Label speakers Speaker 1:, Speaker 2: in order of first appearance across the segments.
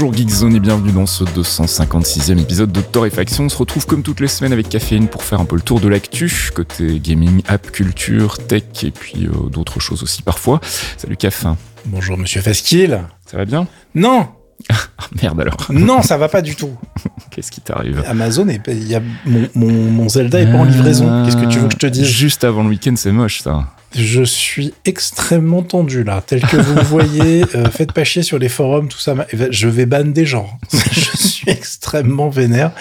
Speaker 1: Bonjour Geekzone et bienvenue dans ce 256e épisode de Torréfaction. On se retrouve comme toutes les semaines avec Caféine pour faire un peu le tour de l'actu, côté gaming, app, culture, tech et puis euh, d'autres choses aussi parfois. Salut Caf.
Speaker 2: Bonjour Monsieur Fasquille.
Speaker 1: Ça va bien?
Speaker 2: Non
Speaker 1: Ah, Merde alors.
Speaker 2: Non, ça va pas du tout.
Speaker 1: Qu'est-ce qui t'arrive
Speaker 2: Amazon, est, y a, mon, mon, mon Zelda est pas en livraison. Qu'est-ce que tu veux que je te dise?
Speaker 1: Juste avant le week-end, c'est moche ça.
Speaker 2: Je suis extrêmement tendu là, tel que vous le voyez. euh, faites pas chier sur les forums, tout ça. m'a- Je vais ban des gens. je suis extrêmement vénère.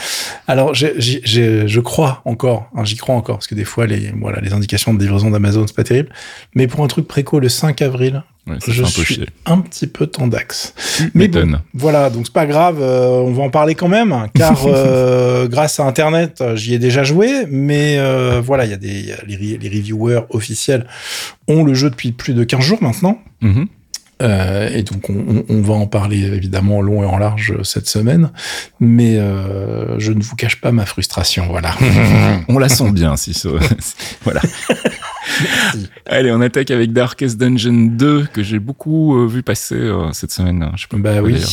Speaker 2: Alors, je crois encore, hein, j'y crois encore, parce que des fois, les, voilà, les indications de livraison d'Amazon, c'est pas terrible. Mais pour un truc préco le 5 avril,
Speaker 1: Ouais,
Speaker 2: je
Speaker 1: un
Speaker 2: suis
Speaker 1: chier.
Speaker 2: un petit peu tendax. Mais bon, voilà, donc c'est pas grave, euh, on va en parler quand même, car euh, grâce à Internet, j'y ai déjà joué, mais euh, voilà, il y a des il y a les, re- les reviewers officiels ont le jeu depuis plus de 15 jours maintenant,
Speaker 1: Mhm.
Speaker 2: Euh, et donc on, on- on va en parler évidemment en long et en large euh, cette semaine, mais euh, je ne vous cache pas ma frustration, voilà.
Speaker 1: On la sent bien si ce- voilà. Allez, on attaque avec Darkest Dungeon 2 que j'ai beaucoup euh, vu passer euh, cette semaine. Je sais pas
Speaker 2: Bah oui.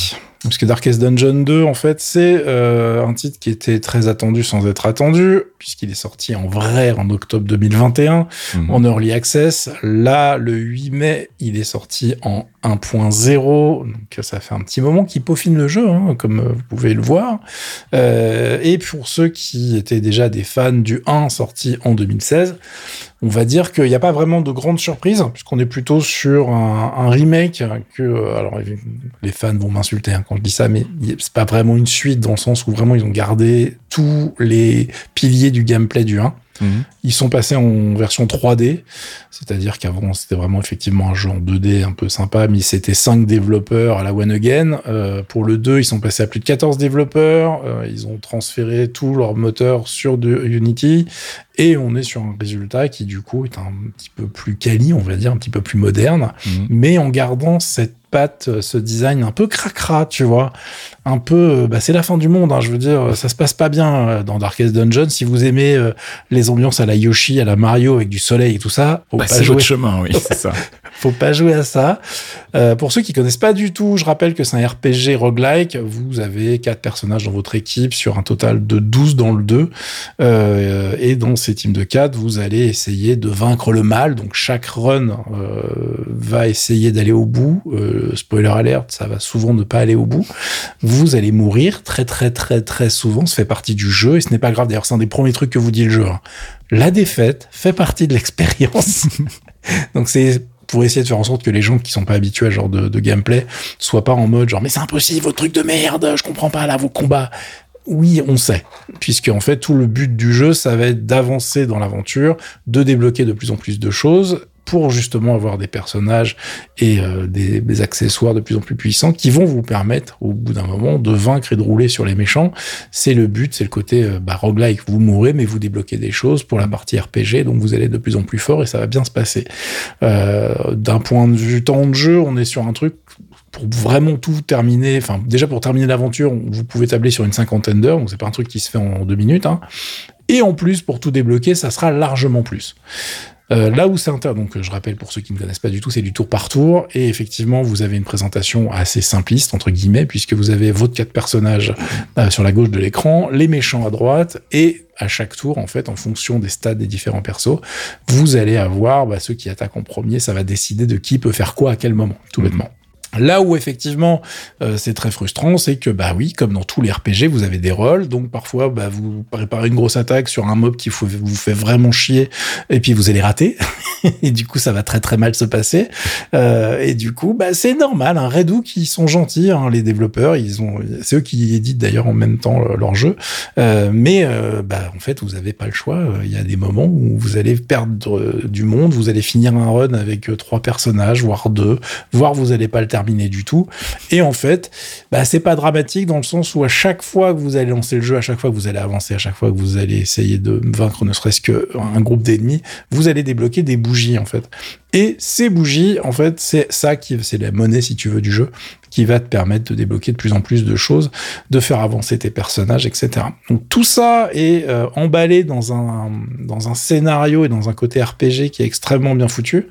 Speaker 2: Parce que Darkest Dungeon 2, en fait, c'est euh, un titre qui était très attendu sans être attendu, puisqu'il est sorti en vrai en octobre 2021,
Speaker 1: Mhm.
Speaker 2: en early access. Là, le 8 mai, il est sorti en 1.0, donc ça fait un petit moment qu'il peaufine le jeu, hein, comme euh, vous pouvez le voir. Euh, et pour ceux qui étaient déjà des fans du 1 sorti en 2016, on va dire qu'il n'y a pas vraiment de grandes surprises, puisqu'on est plutôt sur un, un remake que, euh, alors les fans vont m'insulter hein, quand je dis ça, mais c'est pas vraiment une suite dans le sens où vraiment ils ont gardé tous les piliers du gameplay du 1.
Speaker 1: Mhm.
Speaker 2: Ils sont passés en version 3D, c'est-à-dire qu'avant c'était vraiment effectivement un jeu en 2D un peu sympa, mais c'était 5 développeurs à la One Again. Euh, pour le 2, ils sont passés à plus de 14 développeurs, euh, ils ont transféré tout leur moteur sur de Unity, et on est sur un résultat qui du coup est un petit peu plus quali, on va dire, un petit peu plus moderne,
Speaker 1: Mhm.
Speaker 2: mais en gardant cette patte, euh, ce design un peu cracra, tu vois. Un peu, euh, bah, c'est la fin du monde, hein, je veux dire, euh, ça se passe pas bien dans Darkest Dungeon. Si vous aimez euh, les ambiances à la Yoshi, à la Mario avec du soleil et tout ça, faut
Speaker 1: Bah,
Speaker 2: pas jouer
Speaker 1: votre chemin, oui, c'est ça.
Speaker 2: faut pas jouer à ça. Euh, pour ceux qui connaissent pas du tout, je rappelle que c'est un RPG roguelike. Vous avez quatre personnages dans votre équipe sur un total de 12 dans le 2. Euh, et dans ces teams de 4, vous allez essayer de vaincre le mal. Donc chaque run euh, va essayer d'aller au bout. Spoiler alert, ça va souvent ne pas aller au bout. Vous allez mourir très très très très souvent. Ça fait partie du jeu et ce n'est pas grave. D'ailleurs, c'est un des premiers trucs que vous dit le jeu. hein. La défaite fait partie de l'expérience. Donc c'est pour essayer de faire en sorte que les gens qui sont pas habitués à ce genre de, de gameplay soient pas en mode genre mais c'est impossible votre truc de merde, je comprends pas là vos combats. Oui, on sait, puisque en fait tout le but du jeu, ça va être d'avancer dans l'aventure, de débloquer de plus en plus de choses pour justement avoir des personnages et euh, des, accessoires de plus en plus puissants qui vont vous permettre au bout d'un moment de vaincre et de rouler sur les méchants. C'est le but, c'est le côté euh, bah, roguelike, vous mourrez mais vous débloquez des choses pour la partie RPG, donc vous allez de plus en plus fort et ça va bien se passer. Euh, D'un point de vue temps de jeu, on est sur un truc pour vraiment tout terminer, enfin déjà pour terminer l'aventure, vous pouvez tabler sur une cinquantaine d'heures, donc c'est pas un truc qui se fait en deux minutes. Hein. Et en plus, pour tout débloquer, ça sera largement plus. Euh, là où c'est intéressant, donc je rappelle pour ceux qui ne connaissent pas du tout, c'est du tour par tour, et effectivement vous avez une présentation assez simpliste entre guillemets, puisque vous avez votre quatre personnages euh, sur la gauche de l'écran, les méchants à droite, et à chaque tour, en fait, en fonction des stats des différents persos, vous allez avoir bah, ceux qui attaquent en premier, ça va décider de qui peut faire quoi à quel moment, tout
Speaker 1: Mhm.
Speaker 2: bêtement. Là où effectivement euh, c'est très frustrant, c'est que bah oui, comme dans tous les RPG, vous avez des rôles, donc parfois bah, vous préparez une grosse attaque sur un mob qui vous fait vraiment chier, et puis vous allez rater, et du coup ça va très très mal se passer, Euh, et du coup bah c'est normal. Un Redo qui sont gentils, hein, les développeurs, ils ont, c'est eux qui éditent d'ailleurs en même temps euh, leur jeu, Euh, mais euh, bah en fait vous avez pas le choix. Euh, Il y a des moments où vous allez perdre du monde, vous allez finir un run avec trois personnages, voire deux, voire vous allez pas le terminer du tout. Et en fait, bah, c'est pas dramatique dans le sens où à chaque fois que vous allez lancer le jeu, à chaque fois que vous allez avancer, à chaque fois que vous allez essayer de vaincre ne serait-ce qu'un groupe d'ennemis, vous allez débloquer des bougies en fait. Et ces bougies, en fait, c'est ça qui, c'est la monnaie, si tu veux, du jeu, qui va te permettre de débloquer de plus en plus de choses, de faire avancer tes personnages, etc. Donc tout ça est euh, emballé dans un, dans un scénario et dans un côté RPG qui est extrêmement bien foutu.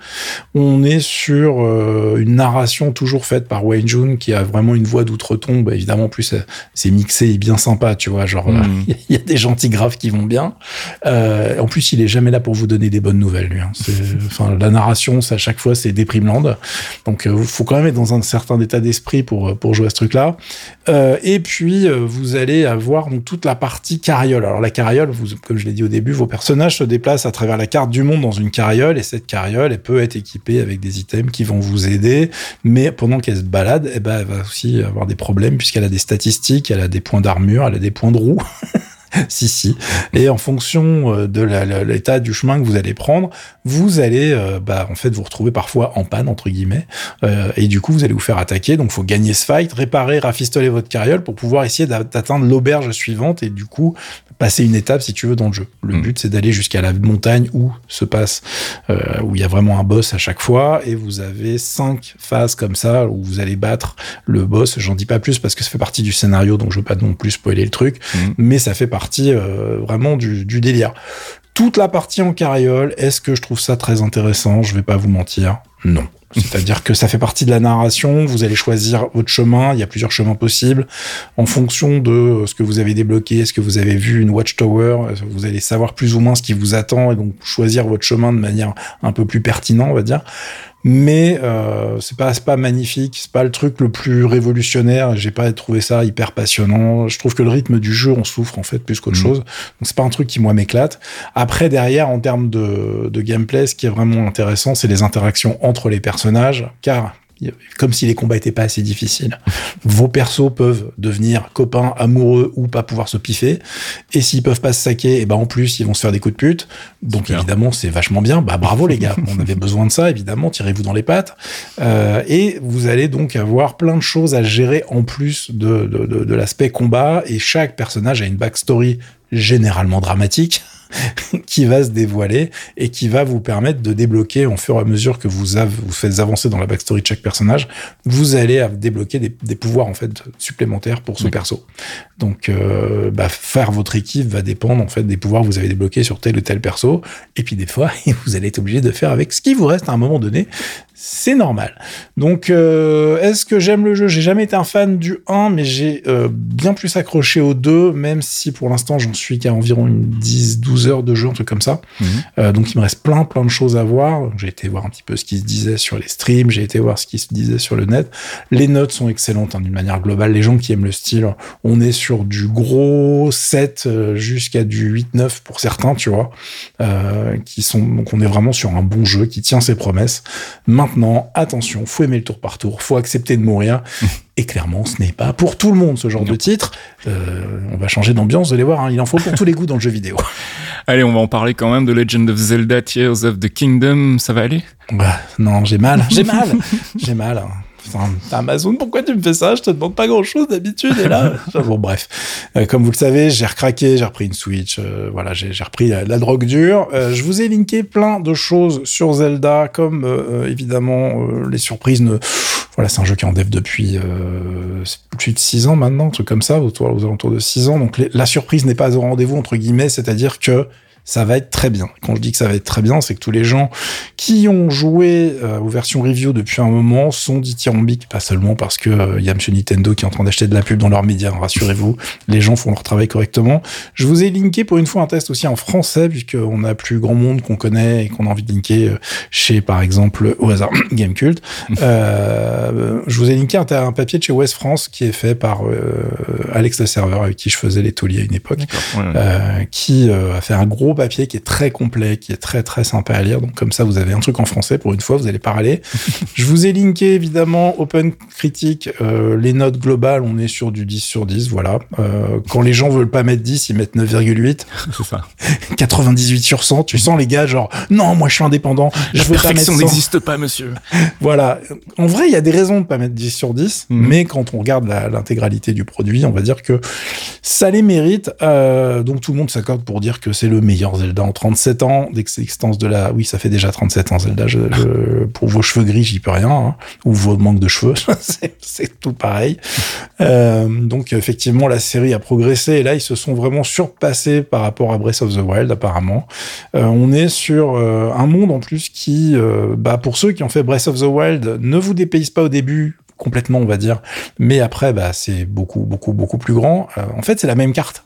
Speaker 2: On est sur euh, une narration toujours faite par Wayne June, qui a vraiment une voix d'outre-tombe. Évidemment, en plus, c'est mixé et bien sympa, tu vois. Genre, mm. il y a des gentils graves qui vont bien. Euh, en plus, il est jamais là pour vous donner des bonnes nouvelles, lui. Hein. Enfin, la narration à chaque fois, c'est Déprimeland. Donc, il euh, faut quand même être dans un certain état d'esprit pour, euh, pour jouer à ce truc-là. Euh, et puis, vous allez avoir donc, toute la partie carriole. Alors, la carriole, vous, comme je l'ai dit au début, vos personnages se déplacent à travers la carte du monde dans une carriole, et cette carriole, elle peut être équipée avec des items qui vont vous aider, mais pendant qu'elle se balade, eh ben, elle va aussi avoir des problèmes, puisqu'elle a des statistiques, elle a des points d'armure, elle a des points de roue. si, si. Et en fonction euh, de l'état du chemin que vous allez prendre, vous allez, euh, bah, en fait, vous retrouver parfois en panne, entre guillemets. Euh, et du coup, vous allez vous faire attaquer. Donc, faut gagner ce fight, réparer, rafistoler votre carriole pour pouvoir essayer d'atteindre l'auberge suivante et du coup, passer une étape, si tu veux, dans le jeu. Le mm. but, c'est d'aller jusqu'à la montagne où se passe, où il y a vraiment un boss à chaque fois. Et vous avez cinq phases comme ça où vous allez battre le boss. J'en dis pas plus parce que ça fait partie du scénario, donc je veux pas non plus spoiler le truc. Mm. Mais ça fait partie partie euh, vraiment du, délire. Toute la partie en carriole, est-ce que je trouve ça très intéressant? Je vais pas vous mentir, non. C'est-à-dire que ça fait partie de la narration, vous allez choisir votre chemin, il y a plusieurs chemins possibles. En fonction de ce que vous avez débloqué, est-ce que vous avez vu une watchtower, vous allez savoir plus ou moins ce qui vous attend et donc choisir votre chemin de manière un peu plus pertinente, on va dire mais euh, c'est pas pas magnifique, c'est pas le truc le plus révolutionnaire. J'ai pas trouvé ça hyper passionnant. Je trouve que le rythme du jeu on souffre en fait plus qu'autre mmh. chose. Donc c'est pas un truc qui moi m'éclate. Après derrière en termes de, de gameplay, ce qui est vraiment intéressant, c'est les interactions entre les personnages, car comme si les combats étaient pas assez difficiles. Vos persos peuvent devenir copains, amoureux ou pas pouvoir se piffer. Et s'ils peuvent pas se saquer, et eh ben en plus ils vont se faire des coups de pute. Donc évidemment c'est vachement bien. Bah bravo les gars, on avait besoin de ça évidemment. Tirez-vous dans les pattes. Euh, et vous allez donc avoir plein de choses à gérer en plus de, de, de, de l'aspect combat. Et chaque personnage a une backstory généralement dramatique qui va se dévoiler et qui va vous permettre de débloquer au fur et à mesure que vous, vous faites avancer dans la backstory de chaque personnage, vous allez débloquer des, pouvoirs en fait supplémentaires pour ce perso. Donc euh, bah, faire votre équipe va dépendre en fait des pouvoirs que vous avez débloqués sur tel ou tel perso. Et puis des fois vous allez être obligé de faire avec ce qui vous reste à un moment donné c'est normal. Donc, euh, est-ce que j'aime le jeu? J'ai jamais été un fan du 1, mais j'ai euh, bien plus accroché au 2, même si pour l'instant j'en suis qu'à environ une 10-12 heures de jeu, un truc comme ça. Mhm. Euh, donc, il me reste plein, plein de choses à voir. J'ai été voir un petit peu ce qui se disait sur les streams, j'ai été voir ce qui se disait sur le net. Les notes sont excellentes hein, d'une manière globale. Les gens qui aiment le style, on est sur du gros 7 jusqu'à du 8-9 pour certains, tu vois, qui sont donc on est vraiment sur un bon jeu qui tient ses promesses. Maintenant, Maintenant, attention, faut aimer le tour par tour, faut accepter de mourir. Et clairement, ce n'est pas pour tout le monde ce genre de titre. Euh, on va changer d'ambiance, vous allez voir, hein, il en faut pour tous les goûts dans le jeu vidéo.
Speaker 1: Allez, on va en parler quand même de Legend of Zelda Tears of the Kingdom, ça va aller?
Speaker 2: Bah non, j'ai mal, j'ai mal, j'ai mal. Hein. Amazon, pourquoi tu me fais ça? Je te demande pas grand chose d'habitude. Et là, bon, bref. Euh, comme vous le savez, j'ai recraqué, j'ai repris une Switch. Euh, voilà, j'ai repris la, drogue dure. Euh, je vous ai linké plein de choses sur Zelda, comme évidemment les surprises. Ne... Voilà, c'est un jeu qui est en dev depuis plus de 6 ans maintenant, un truc comme ça, autour, aux alentours de 6 ans. Donc la surprise n'est pas au rendez-vous, entre guillemets, c'est-à-dire que ça va être très bien. Quand je dis que ça va être très bien, c'est que tous les gens qui ont joué euh, aux versions review depuis un moment sont dithyrambiques, pas seulement parce que euh, y a Monsieur Nintendo qui est en train d'acheter de la pub dans leurs médias, rassurez-vous, les gens font leur travail correctement. Je vous ai linké pour une fois un test aussi en français, puisqu'on a plus grand monde qu'on connaît et qu'on a envie de linker euh, chez, par exemple, au hasard, Gamecult. Euh, je vous ai linké un, un, papier de chez West France qui est fait par Alex le serveur, avec qui je faisais les tauliers à une époque, qui a fait un gros gros papier qui est très complet, qui est très très sympa à lire. Donc comme ça, vous avez un truc en français pour une fois, vous allez parler. Je vous ai linké évidemment Open Critique, euh, les notes globales, on est sur du 10 sur 10, voilà. Euh, quand les gens veulent pas mettre 10, ils mettent 9,8.
Speaker 1: C'est ça.
Speaker 2: 98 sur 100. Tu sens les gars genre non, moi je suis indépendant, je
Speaker 1: La
Speaker 2: veux pas mettre
Speaker 1: perfection
Speaker 2: 100.
Speaker 1: n'existe pas, monsieur.
Speaker 2: Voilà. En vrai, il y a des raisons de pas mettre 10 sur 10,
Speaker 1: Mhm.
Speaker 2: mais quand on regarde l'intégralité du produit, on va dire que ça les mérite. Euh, donc tout le monde s'accorde pour dire que c'est le meilleur Zelda en 37 ans d'existence de la. Oui, ça fait déjà 37 ans Zelda. Pour vos cheveux gris, j'y peux rien, hein. ou vos manques de cheveux, c'est- tout pareil. Euh, donc effectivement, la série a progressé et là, ils se sont vraiment surpassés par rapport à Breath of the Wild, apparemment. Euh, on est sur euh, un monde en plus qui, bah, pour ceux qui ont fait Breath of the Wild, ne vous dépayse pas au début complètement, on va dire, mais après, bah, c'est beaucoup, beaucoup, beaucoup plus grand. En fait, c'est la même carte.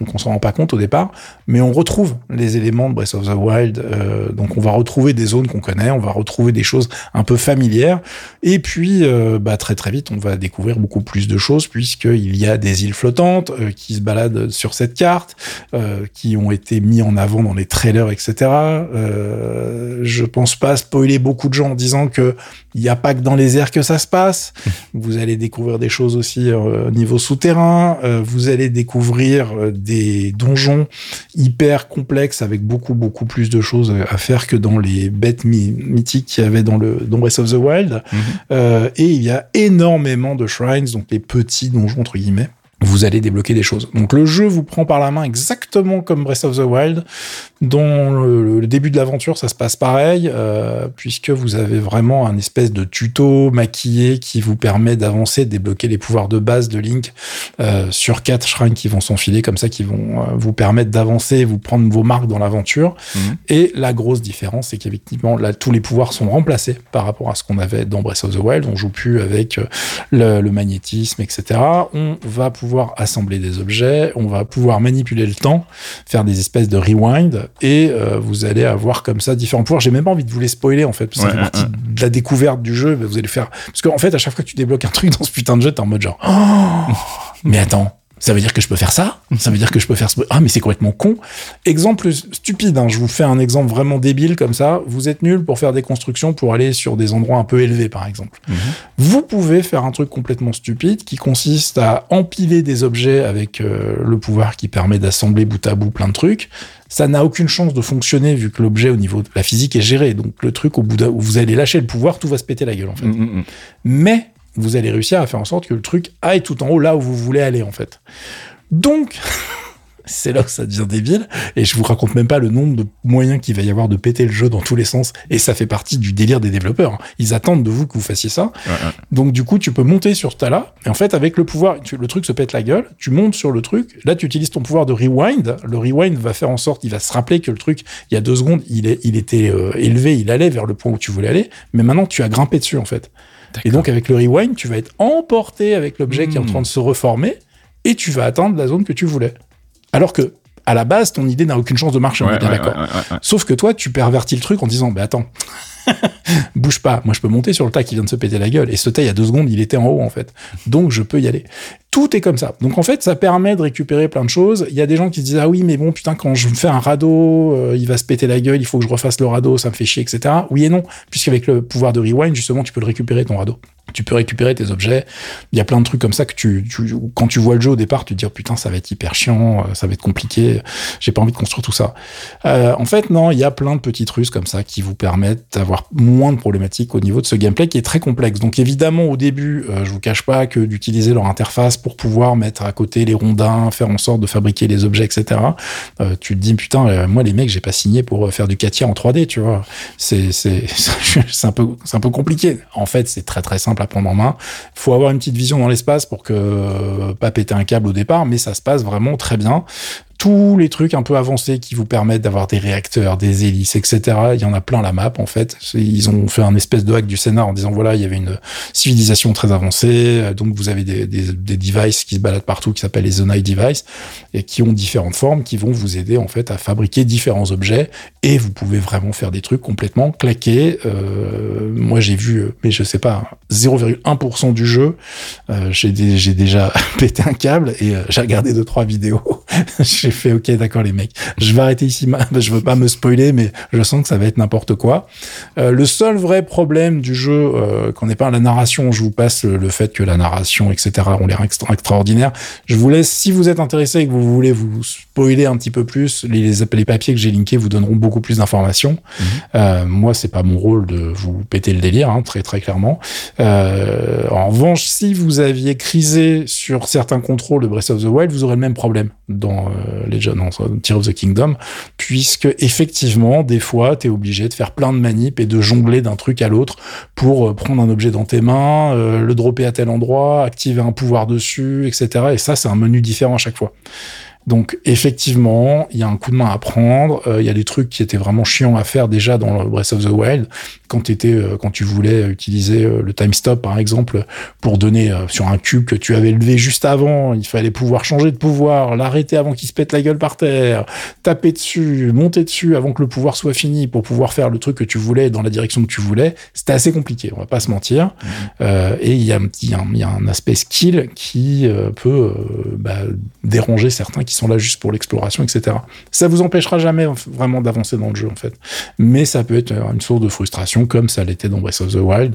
Speaker 2: Donc on s'en rend pas compte au départ, mais on retrouve les éléments de Breath of the Wild. euh, donc on va retrouver des zones qu'on connaît, on va retrouver des choses un peu familières, et puis euh, bah, très très vite on va découvrir beaucoup plus de choses puisqu'il y a des îles flottantes euh, qui se baladent sur cette carte, euh, qui ont été mis en avant dans les trailers, etc. Euh, je pense pas spoiler beaucoup de gens en disant que il n'y a pas que dans les airs que ça se passe. Vous allez découvrir des choses aussi euh, au niveau souterrain. Euh, vous allez découvrir des donjons hyper complexes avec beaucoup beaucoup plus de choses à faire que dans les bêtes my- mythiques qu'il y avait dans le dans Breath of the Wild.
Speaker 1: Mhm.
Speaker 2: Euh, et il y a énormément de shrines, donc les petits donjons entre guillemets. Vous allez débloquer des choses. Donc le jeu vous prend par la main exactement comme Breath of the Wild. Dans le, le début de l'aventure, ça se passe pareil, euh, puisque vous avez vraiment un espèce de tuto maquillé qui vous permet d'avancer, de débloquer les pouvoirs de base de Link euh, sur quatre shrines qui vont s'enfiler comme ça, qui vont euh, vous permettre d'avancer, vous prendre vos marques dans l'aventure.
Speaker 1: Mhm.
Speaker 2: Et la grosse différence, c'est qu'effectivement, là, tous les pouvoirs sont remplacés par rapport à ce qu'on avait dans Breath of the Wild. On joue plus avec le, le magnétisme, etc. On va pouvoir assembler des objets, on va pouvoir manipuler le temps, faire des espèces de rewind, et euh, vous allez avoir comme ça différents pouvoirs. J'ai même pas envie de vous les spoiler, en fait, parce que
Speaker 1: Ouais,
Speaker 2: ça fait
Speaker 1: ouais,
Speaker 2: partie de la découverte du jeu. mais Vous allez faire... Parce qu'en fait, à chaque fois que tu débloques un truc dans ce putain de jeu, t'es en mode genre... Oh mais attends, ça veut dire que je peux faire ça Ça veut dire que je peux faire ce... Ah, mais c'est complètement con. Exemple stupide, hein, je vous fais un exemple vraiment débile comme ça. Vous êtes nul pour faire des constructions pour aller sur des endroits un peu élevés, par exemple.
Speaker 1: Mhm.
Speaker 2: Vous pouvez faire un truc complètement stupide qui consiste à empiler des objets avec euh, le pouvoir qui permet d'assembler bout à bout plein de trucs. Ça n'a aucune chance de fonctionner vu que l'objet au niveau de la physique est géré. Donc le truc au bout d'un- où vous allez lâcher le pouvoir, tout va se péter la gueule en fait
Speaker 1: Mhm, mhm.
Speaker 2: mais vous allez réussir à faire en sorte que le truc aille tout en haut là où vous voulez aller en fait. Donc c'est là que ça devient débile et je vous raconte même pas le nombre de moyens qu'il va y avoir de péter le jeu dans tous les sens et ça fait partie du délire des développeurs. Ils attendent de vous que vous fassiez ça.
Speaker 1: Ouais, ouais.
Speaker 2: Donc du coup, tu peux monter sur ce tas-là et en fait avec le pouvoir, tu- le truc se pète la gueule, tu montes sur le truc, là tu utilises ton pouvoir de rewind, le rewind va faire en sorte, il va se rappeler que le truc, il y a deux secondes, il, est, il était euh, élevé, il allait vers le point où tu voulais aller, mais maintenant tu as grimpé dessus en fait. Et donc, avec le rewind, tu vas être emporté avec l'objet qui est en
Speaker 1: Hmm.
Speaker 2: train de se reformer et tu vas atteindre la zone que tu voulais. Alors que, à la base, ton idée n'a aucune chance de marcher, on
Speaker 1: Ouais,
Speaker 2: est bien
Speaker 1: ouais,
Speaker 2: d'accord.
Speaker 1: ouais, ouais, ouais.
Speaker 2: Sauf que toi, tu pervertis le truc en disant, bah attends, bouge pas, moi je peux monter sur le tas qui vient de se péter la gueule. Et ce tas, il y a deux secondes, il était en haut en fait. Donc je peux y aller. Tout est comme ça. Donc en fait, ça permet de récupérer plein de choses. Il y a des gens qui se disent, ah oui, mais bon, putain, quand je me fais un radeau, euh, il va se péter la gueule, il faut que je refasse le radeau, ça me fait chier, etc. Oui et non, puisqu'avec le pouvoir de rewind, justement, tu peux le récupérer ton radeau. Tu peux récupérer tes objets. Il y a plein de trucs comme ça que tu, quand tu vois le jeu au départ, tu te dis, oh, putain, ça va être hyper chiant, euh, ça va être compliqué, j'ai pas envie de construire tout ça. Euh, en fait, non, il y a plein de petites ruses comme ça qui vous permettent d'avoir moins de problématiques au niveau de ce gameplay qui est très complexe. Donc évidemment, au début, euh, je vous cache pas que d'utiliser leur interface pour pouvoir mettre à côté les rondins, faire en sorte de fabriquer les objets, etc. euh, tu te dis putain, euh, moi les mecs, j'ai pas signé pour euh, faire du 4 en 3D, tu vois. C'est c'est un peu un peu compliqué. En fait, c'est très très simple à prendre en main. Faut avoir une petite vision dans l'espace pour que pas péter un câble au départ, mais ça se passe vraiment très bien tous les trucs un peu avancés qui vous permettent d'avoir des réacteurs, des hélices, etc. Il y en a plein la map en fait. Ils ont fait un espèce de hack du scénar en disant voilà il y avait une civilisation très avancée, euh, donc vous avez des, des, des devices qui se baladent partout qui s'appellent les Zonai Device et qui ont différentes formes qui vont vous aider en fait à fabriquer différents objets et vous pouvez vraiment faire des trucs complètement claqués. Euh, moi j'ai vu euh, mais je sais pas 0,1% du jeu. Euh, j'ai déjà pété un câble et euh, j'ai regardé deux trois vidéos. J'ai fait ok d'accord les mecs, je vais arrêter ici. Je veux pas me spoiler, mais je sens que ça va être n'importe quoi. Euh, le seul vrai problème du jeu, euh, qu'on n'est pas à la narration, je vous passe le, fait que la narration, etc., ont l'air extra extraordinaire. Je vous laisse, si vous êtes intéressé et que vous voulez vous spoiler un petit peu plus, les, les papiers que j'ai linkés vous donneront beaucoup plus d'informations. Mhm. Euh, moi, c'est pas mon rôle de vous péter le délire, hein, très très clairement. Euh, en revanche, si vous aviez crisé sur certains contrôles de Breath of the Wild, vous aurez le même problème dans Legend, non, Tear of the Kingdom, puisque effectivement, des fois, tu es obligé de faire plein de manips et de jongler d'un truc à l'autre pour euh, prendre un objet dans tes mains, euh, le dropper à tel endroit, activer un pouvoir dessus, etc. Et ça, c'est un menu différent à chaque fois. Donc effectivement, il y a un coup de main à prendre. Euh, il y a des trucs qui étaient vraiment chiants à faire déjà dans Breath of the Wild quand, étais, euh, quand tu voulais utiliser euh, le time stop par exemple pour donner sur un cube que tu avais levé juste avant. Il fallait pouvoir changer de pouvoir, l'arrêter avant qu'il se pète la gueule par terre, taper dessus, monter dessus avant que le pouvoir soit fini pour pouvoir faire le truc que tu voulais dans la direction que tu voulais. C'était assez compliqué, on va pas se mentir. Mmh. et il y, a, y a un, aspect skill qui peut bah, déranger certains qui là juste pour l'exploration, etc. Ça vous empêchera jamais vraiment d'avancer dans le jeu, en fait. Mais ça peut être une source de frustration, comme ça l'était dans Breath of the Wild.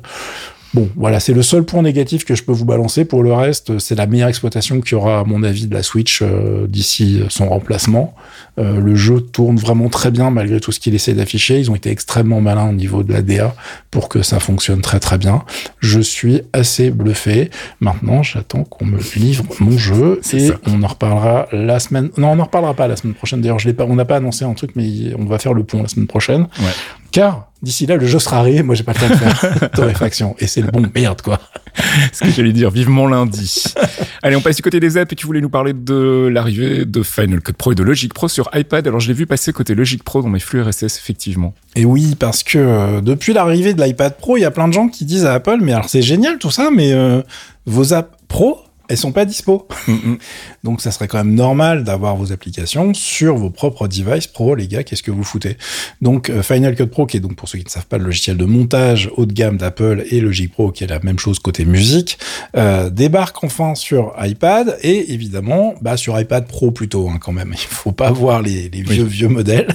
Speaker 2: Bon, voilà, c'est le seul point négatif que je peux vous balancer. Pour le reste, c'est la meilleure exploitation qu'il y aura, à mon avis, de la Switch euh, d'ici son remplacement. Euh, le jeu tourne vraiment très bien malgré tout ce qu'il essaie d'afficher. Ils ont été extrêmement malins au niveau de la DA pour que ça fonctionne très très bien. Je suis assez bluffé. Maintenant, j'attends qu'on me livre mon jeu et on en reparlera la semaine. Non, on en reparlera pas la semaine prochaine. D'ailleurs, je l'ai pas. On n'a pas annoncé un truc, mais on va faire le pont la semaine prochaine. Ouais. Car d'ici là, le jeu sera arrivé. Moi, j'ai pas le temps de faire torréfaction. Et c'est le bon merde, quoi.
Speaker 1: Ce que j'allais dire, vivement lundi. Allez, on passe du côté des apps et tu voulais nous parler de l'arrivée de Final Cut Pro et de Logic Pro sur iPad. Alors, je l'ai vu passer côté Logic Pro dans mes flux RSS, effectivement.
Speaker 2: Et oui, parce que euh, depuis l'arrivée de l'iPad Pro, il y a plein de gens qui disent à Apple, mais alors c'est génial tout ça, mais euh, vos apps Pro, elles sont pas dispo. Donc ça serait quand même normal d'avoir vos applications sur vos propres devices pro, les gars, qu'est-ce que vous foutez? Donc euh, Final Cut Pro, qui est donc pour ceux qui ne savent pas le logiciel de montage haut de gamme d'Apple, et Logic Pro, qui est la même chose côté musique, euh, débarque enfin sur iPad et évidemment bah, sur iPad Pro plutôt hein, quand même. Il faut pas voir les, vieux vieux modèles.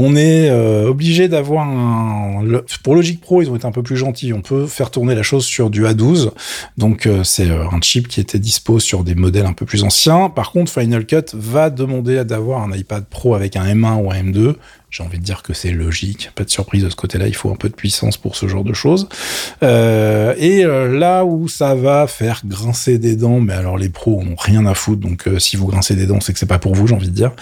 Speaker 2: On est euh, obligé d'avoir un pour Logic Pro, ils ont été un peu plus gentils. On peut faire tourner la chose sur du A12, donc euh, c'est un chip qui était dispo sur des modèles un peu plus anciens. Par contre, Final Cut va demander d'avoir un iPad Pro avec un M1 ou un M2. J'ai envie de dire que c'est logique, pas de surprise de ce côté-là, il faut un peu de puissance pour ce genre de choses. Euh, et euh, là où ça va faire grincer des dents, mais alors les pros n'ont rien à foutre, donc euh, si vous grincez des dents, c'est que c'est pas pour vous, j'ai envie de dire.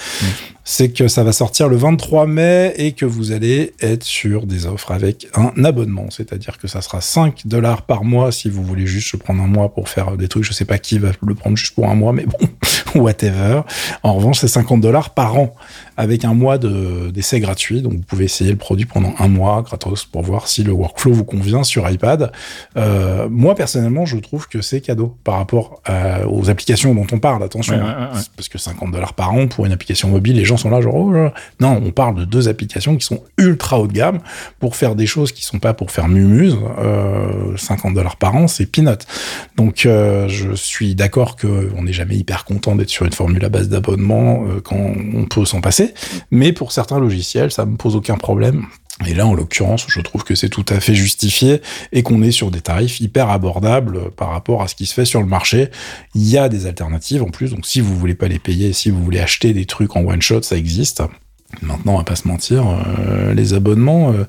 Speaker 2: C'est que ça va sortir le 23 mai et que vous allez être sur des offres avec un abonnement. C'est-à-dire que ça sera 5 dollars par mois si vous voulez juste se prendre un mois pour faire des trucs. Je sais pas qui va le prendre juste pour un mois, mais bon, whatever. En revanche, c'est 50 dollars par an avec un mois d'essai gratuit. Donc, vous pouvez essayer le produit pendant un mois gratos pour voir si le workflow vous convient sur iPad. Euh, moi, personnellement, je trouve que c'est cadeau par rapport aux applications dont on parle. Attention, parce que 50 dollars par an pour une application mobile, les gens sont là genre oh non, on parle de deux applications qui sont ultra haut de gamme pour faire des choses qui sont pas pour faire mumuse. 50 euh, dollars par an, c'est peanut. Donc, euh, je suis d'accord que on n'est jamais hyper content d'être sur une formule à base d'abonnement quand on peut s'en passer. Mais pour certains logiciels, ça me pose aucun problème. Et là, en l'occurrence, je trouve que c'est tout à fait justifié et qu'on est sur des tarifs hyper abordables par rapport à ce qui se fait sur le marché. Il y a des alternatives en plus, donc si vous voulez pas les payer, si vous voulez acheter des trucs en one shot, ça existe. Maintenant, on va pas se mentir, euh, les abonnements. Euh,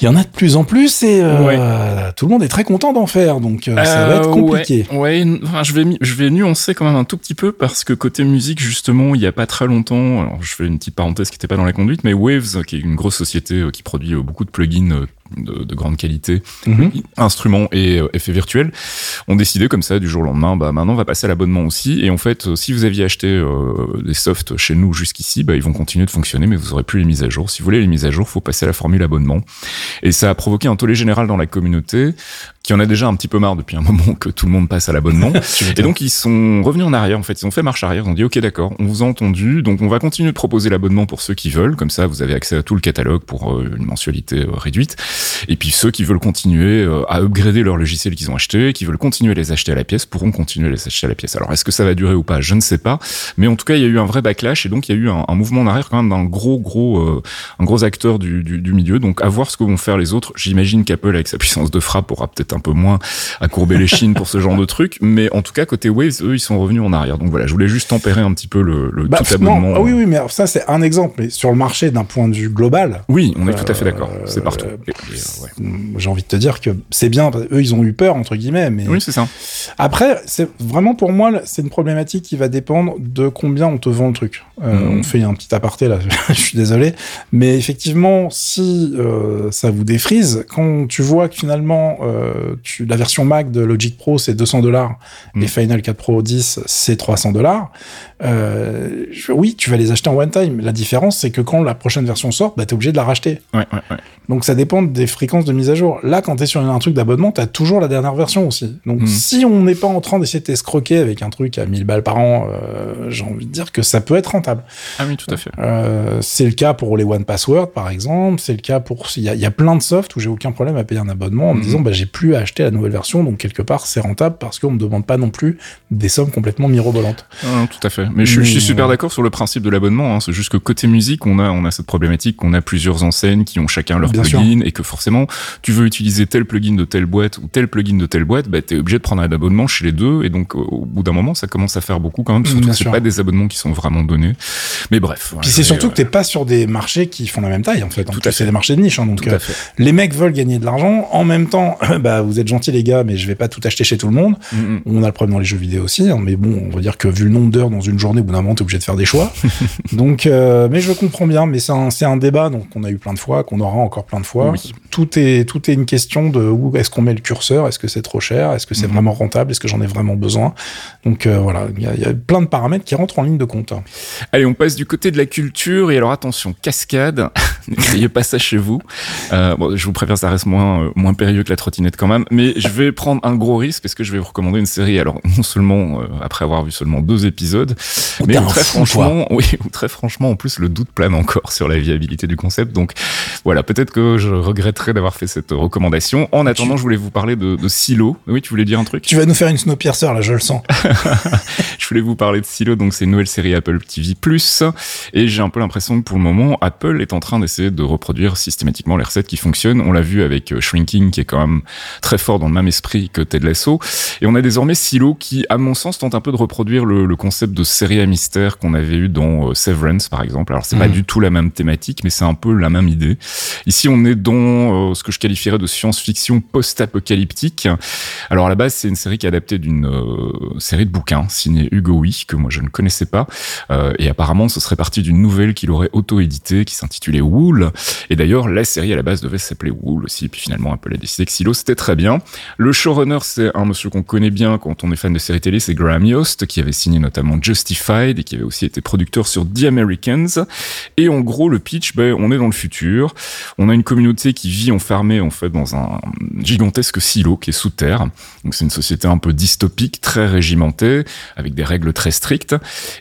Speaker 2: il y en a de plus en plus et euh, tout le monde est très content d'en faire, donc euh, ça va être euh, compliqué.
Speaker 1: Ouais, Enfin, je vais je vais nuancer quand même un tout petit peu parce que côté musique justement, il y a pas très longtemps, alors je fais une petite parenthèse qui n'était pas dans la conduite, mais Waves, qui est une grosse société qui produit beaucoup de plugins de, de, grande qualité, mhm. instruments et euh, effets virtuels, ont décidé comme ça du jour au lendemain, bah maintenant on va passer à l'abonnement aussi. Et en fait, euh, si vous aviez acheté euh, des softs chez nous jusqu'ici, bah, ils vont continuer de fonctionner, mais vous aurez plus les mises à jour. Si vous voulez les mises à jour, faut passer à la formule abonnement. Et ça a provoqué un tollé général dans la communauté qui en a déjà un petit peu marre depuis un moment que tout le monde passe à l'abonnement. et donc ils sont revenus en arrière en fait, ils ont fait marche arrière, ils ont dit ok d'accord, on vous a entendu, donc on va continuer de proposer l'abonnement pour ceux qui veulent, comme ça vous avez accès à tout le catalogue pour euh, une mensualité euh, réduite. Et puis ceux qui veulent continuer euh, à upgrader leur logiciel qu'ils ont acheté, qui veulent continuer à les acheter à la pièce, pourront continuer à les acheter à la pièce. Alors est-ce que ça va durer ou pas? Je ne sais pas, mais en tout cas il y a eu un vrai backlash et donc il y a eu un, un mouvement en arrière quand même d'un gros gros un gros acteur du, du, du, milieu. Donc à voir ce que vont faire les autres. J'imagine qu'Apple avec sa puissance de frappe aura peut-être un peu moins à courber les chines pour ce genre de truc, mais en tout cas côté Waves, eux ils sont revenus en arrière. Donc voilà, je voulais juste tempérer un petit peu le, le
Speaker 2: bah,
Speaker 1: tout abonnement.
Speaker 2: ah oui oui, mais ça c'est un exemple. Mais sur le marché d'un point de vue global.
Speaker 1: Oui, on est tout à fait d'accord. C'est partout.
Speaker 2: Euh, ouais. J'ai envie de te dire que c'est bien. Eux ils ont eu peur entre guillemets, mais
Speaker 1: oui c'est ça.
Speaker 2: Après c'est vraiment pour moi c'est une problématique qui va dépendre de combien on te vend le truc. Euh,
Speaker 1: Mhm.
Speaker 2: On fait un petit aparté là, je suis désolé, mais effectivement, si euh, ça vous défrise, quand tu vois que finalement euh, tu, la version Mac de Logic Pro c'est 200 dollars et Final 4 Pro 10 c'est 300 dollars, euh, oui, tu vas les acheter en one time. La différence c'est que quand la prochaine version sort, bah, tu es obligé de la racheter.
Speaker 1: Ouais, ouais, ouais.
Speaker 2: Donc ça dépend des fréquences de mise à jour. Là, quand tu es sur un truc d'abonnement, tu as toujours la dernière version aussi. Donc
Speaker 1: Mhm.
Speaker 2: si on n'est pas en train d'essayer de t'escroquer avec un truc à 1000 balles par an, euh, j'ai envie de dire que ça peut être rentable.
Speaker 1: Ah oui, tout à fait.
Speaker 2: Euh, c'est le cas pour les One Password, par exemple. C'est le cas pour. Il y, a- il y a plein de softs où j'ai aucun problème à payer un abonnement en me
Speaker 1: Mhm.
Speaker 2: disant bah, j'ai plus à acheter la nouvelle version. Donc, quelque part, c'est rentable parce qu'on me demande pas non plus des sommes complètement mirobolantes.
Speaker 1: Ah, tout à fait. Mais je, suis- je suis
Speaker 2: Mais,
Speaker 1: super
Speaker 2: euh,
Speaker 1: d'accord sur le principe de l'abonnement. Hein. C'est juste que côté musique, on a, on a cette problématique qu'on a plusieurs enseignes qui ont chacun leur
Speaker 2: Bien
Speaker 1: plugin et que forcément, tu veux utiliser tel plugin de telle boîte ou tel plugin de telle boîte, bah, t'es obligé de prendre un abonnement chez les deux. Et donc, au bout d'un moment, ça commence à faire beaucoup quand même. Surtout
Speaker 2: Bien
Speaker 1: que c'est
Speaker 2: sûr.
Speaker 1: pas des abonnements qui sont vraiment donnés. Mais bref.
Speaker 2: Puis c'est surtout que t'es pas sur des marchés qui font la même taille en fait.
Speaker 1: Tout
Speaker 2: Donc,
Speaker 1: à
Speaker 2: C'est
Speaker 1: fait.
Speaker 2: des marchés de niche. hein. donc
Speaker 1: Tout à
Speaker 2: euh,
Speaker 1: fait.
Speaker 2: les mecs veulent gagner de l'argent. En même temps, bah vous êtes gentils les gars, mais je vais pas tout acheter chez tout le monde.
Speaker 1: Mm.
Speaker 2: On a le problème dans les jeux vidéo aussi, hein, mais bon, on va dire que vu le nombre d'heures dans une journée, au bout d'un moment, t'es obligé de faire des choix. donc, euh, mais je comprends bien, mais c'est un, un débat donc qu'on a eu plein de fois, qu'on aura encore plein de fois.
Speaker 1: Oui.
Speaker 2: Tout est tout est une question de où est-ce qu'on met le curseur, est-ce que c'est trop cher, est-ce que c'est vraiment rentable, est-ce que j'en ai vraiment besoin. Donc euh, voilà, il y, y a plein de paramètres qui rentrent en ligne de compte.
Speaker 1: Allez, on passe du côté de la culture. Et alors, attention, cascade. Ne criez pas ça chez vous. Euh, bon, je vous préviens, ça reste moins, euh, moins périlleux que la trottinette quand même. Mais je vais prendre un gros risque parce que je vais vous recommander une série. Alors, non seulement, euh, après avoir vu seulement deux épisodes, mais où très
Speaker 2: fou,
Speaker 1: franchement, oui, où très franchement, en plus, le doute plane encore sur la viabilité du concept. Donc, voilà, peut-être que je regretterai d'avoir fait cette recommandation. En attendant, je voulais vous parler de, de Silo. Oui, tu voulais dire un truc?
Speaker 2: Tu vas nous faire une Snowpiercer là, je le sens.
Speaker 1: Je voulais vous parler de Silo, donc c'est une nouvelle série Apple TV+. Et j'ai un peu l'impression que pour le moment, Apple est en train d'essayer de reproduire systématiquement les recettes qui fonctionnent. On l'a vu avec euh, Shrinking, qui est quand même très fort dans le même esprit que Ted Lasso. Et on a désormais Silo qui, à mon sens, tente un peu de reproduire le, le concept de série à mystère qu'on avait eu dans euh, Severance, par exemple. Alors c'est pas
Speaker 2: Mhm.
Speaker 1: du tout la même thématique, mais c'est un peu la même idée. Ici, on est dans euh, ce que je qualifierais de science-fiction post-apocalyptique. Alors à la base, c'est une série qui est adaptée d'une euh, série de bouquins signée Hugo Oui, que moi je ne connaissais pas. Euh, et apparemment, ce serait parti d'une nouvelle qu'il aurait auto-éditée, qui s'intitulait Et d'ailleurs, la série à la base devait s'appeler Wool aussi. Puis finalement, Apple a décidé que Silo, c'était très bien. Le showrunner, c'est un monsieur qu'on connaît bien quand on est fan de séries télé, c'est Graham Yost, qui avait signé notamment Justified et qui avait aussi été producteur sur The Americans. Et en gros, le pitch, ben, on est dans le futur. On a une communauté qui vit enfermée, en fait, dans un gigantesque silo qui est sous terre. Donc c'est une société un peu dystopique, très régimentée, avec des règles très strictes.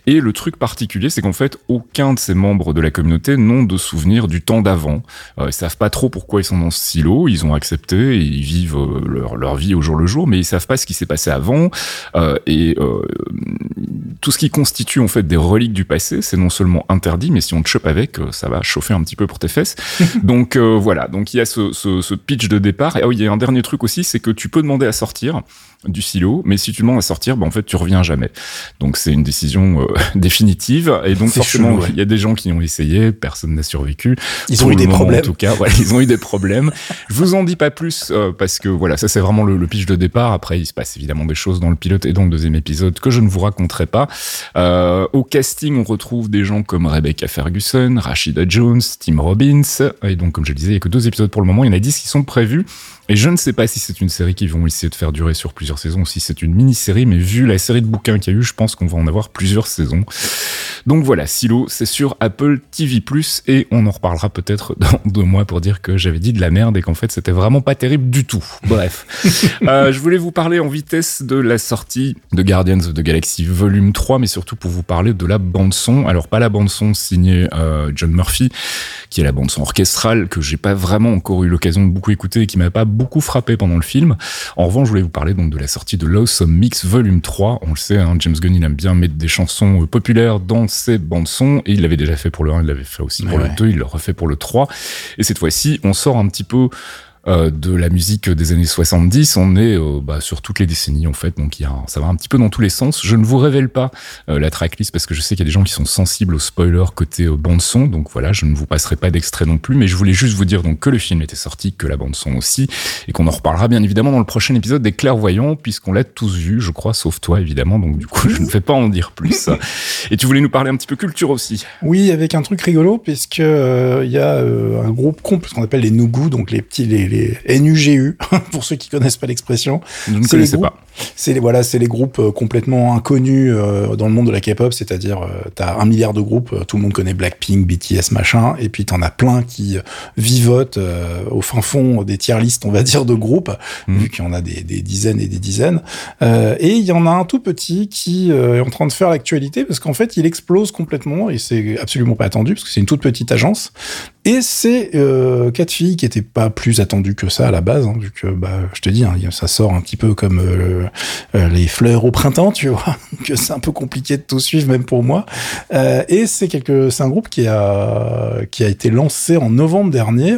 Speaker 1: Et le truc particulier, c'est qu'en fait, aucun de ces membres de la communauté n'ont de du temps d'avant. Euh, ils savent pas trop pourquoi ils sont dans ce silo. Ils ont accepté et ils vivent euh, leur, leur vie au jour le jour, mais ils savent pas ce qui s'est passé avant. Euh, et tout ce qui constitue en fait des reliques du passé, c'est non seulement interdit, mais si on te chope avec, ça va chauffer un petit peu pour tes fesses. donc euh, voilà, donc il y a ce, ce, ce pitch de départ. Et oui, il y a un dernier truc aussi, c'est que tu peux demander à sortir du silo, mais si tu demandes à sortir, bah, en fait, tu reviens jamais. Donc c'est une décision euh, définitive. Et donc forcément,
Speaker 2: ouais.
Speaker 1: il y a des gens qui ont essayé, personne n'a survécu.
Speaker 2: Ils
Speaker 1: Pour
Speaker 2: ont eu des
Speaker 1: moment,
Speaker 2: problèmes.
Speaker 1: En tout cas, ils ont eu des problèmes. Je vous en dis pas plus euh, parce que voilà, ça c'est vraiment le, le pitch de départ. Après, il se passe évidemment des choses dans le pilote et dans le deuxième épisode que je ne vous raconterai pas. Euh, au casting, on retrouve des gens comme Rebecca Ferguson, Rashida Jones, Tim Robbins. Et donc, comme je le disais, il n'y a que deux épisodes pour le moment. Il y en a dix qui sont prévus. Et je ne sais pas si c'est une série qu'ils vont essayer de faire durer sur plusieurs saisons ou si c'est une mini-série, mais vu la série de bouquins qu'il y a eu, je pense qu'on va en avoir plusieurs saisons. Donc voilà, Silo, c'est sur Apple TV+, et on en reparle reparlera peut-être dans deux mois pour dire que j'avais dit de la merde et qu'en fait c'était vraiment pas terrible du tout. Bref, euh, je voulais vous parler en vitesse de la sortie de Guardians of the Galaxy Volume 3, mais surtout pour vous parler de la bande son. Alors pas la bande son signée euh, John Murphy, qui est la bande son orchestrale que j'ai pas vraiment encore eu l'occasion de beaucoup écouter et qui m'a pas beaucoup frappé pendant le film. En revanche, je voulais vous parler donc de la sortie de Lawsome Mix Volume 3. On le sait, hein, James Gunn il aime bien mettre des chansons euh, populaires dans ses bandes son et il l'avait déjà fait pour le 1, il l'avait fait aussi pour le 2, il le refait pour le 3. Et cette fois-ci, on sort un petit peu euh, de la musique des années 70. On est euh, bah, sur toutes les décennies en fait, donc y a, ça va un petit peu dans tous les sens. Je ne vous révèle pas euh, la tracklist parce que je sais qu'il y a des gens qui sont sensibles aux spoilers côté bande son, donc voilà, je ne vous passerai pas d'extrait non plus, mais je voulais juste vous dire donc que le film était sorti, que la bande son aussi, et qu'on en reparlera bien évidemment dans le prochain épisode des clairvoyants, puisqu'on l'a tous vu, je crois, sauf toi évidemment, donc du coup je ne vais pas en dire plus. et tu voulais nous parler un petit peu culture aussi.
Speaker 2: Oui, avec un truc rigolo, puisque il y a un groupe ce qu'on appelle les Nougou, donc les petits les les NUGU, pour ceux qui connaissent pas l'expression.
Speaker 1: Ne connaissais pas.
Speaker 2: C'est les, voilà, c'est les groupes euh, complètement inconnus euh, dans le monde de la K-pop, c'est-à-dire euh, t'as un milliard de groupes, tout le monde connaît Blackpink, BTS, machin, et puis t'en as plein qui vivotent au fin fond des tiers listes, on va dire, de groupes, mhm. vu qu'il y en a des, des, dizaines et des dizaines. et il y en a un tout petit qui est en train de faire l'actualité parce qu'en fait, il explose complètement et c'est absolument pas attendu parce que c'est une toute petite agence. Et c'est euh, quatre filles qui étaient pas plus attendues que ça à la base, hein, vu que bah, je te dis, hein, ça sort un petit peu comme euh, euh, les fleurs au printemps, tu vois, que c'est un peu compliqué de tout suivre même pour moi. Euh, et c'est c'est un groupe qui a qui a été lancé en novembre dernier.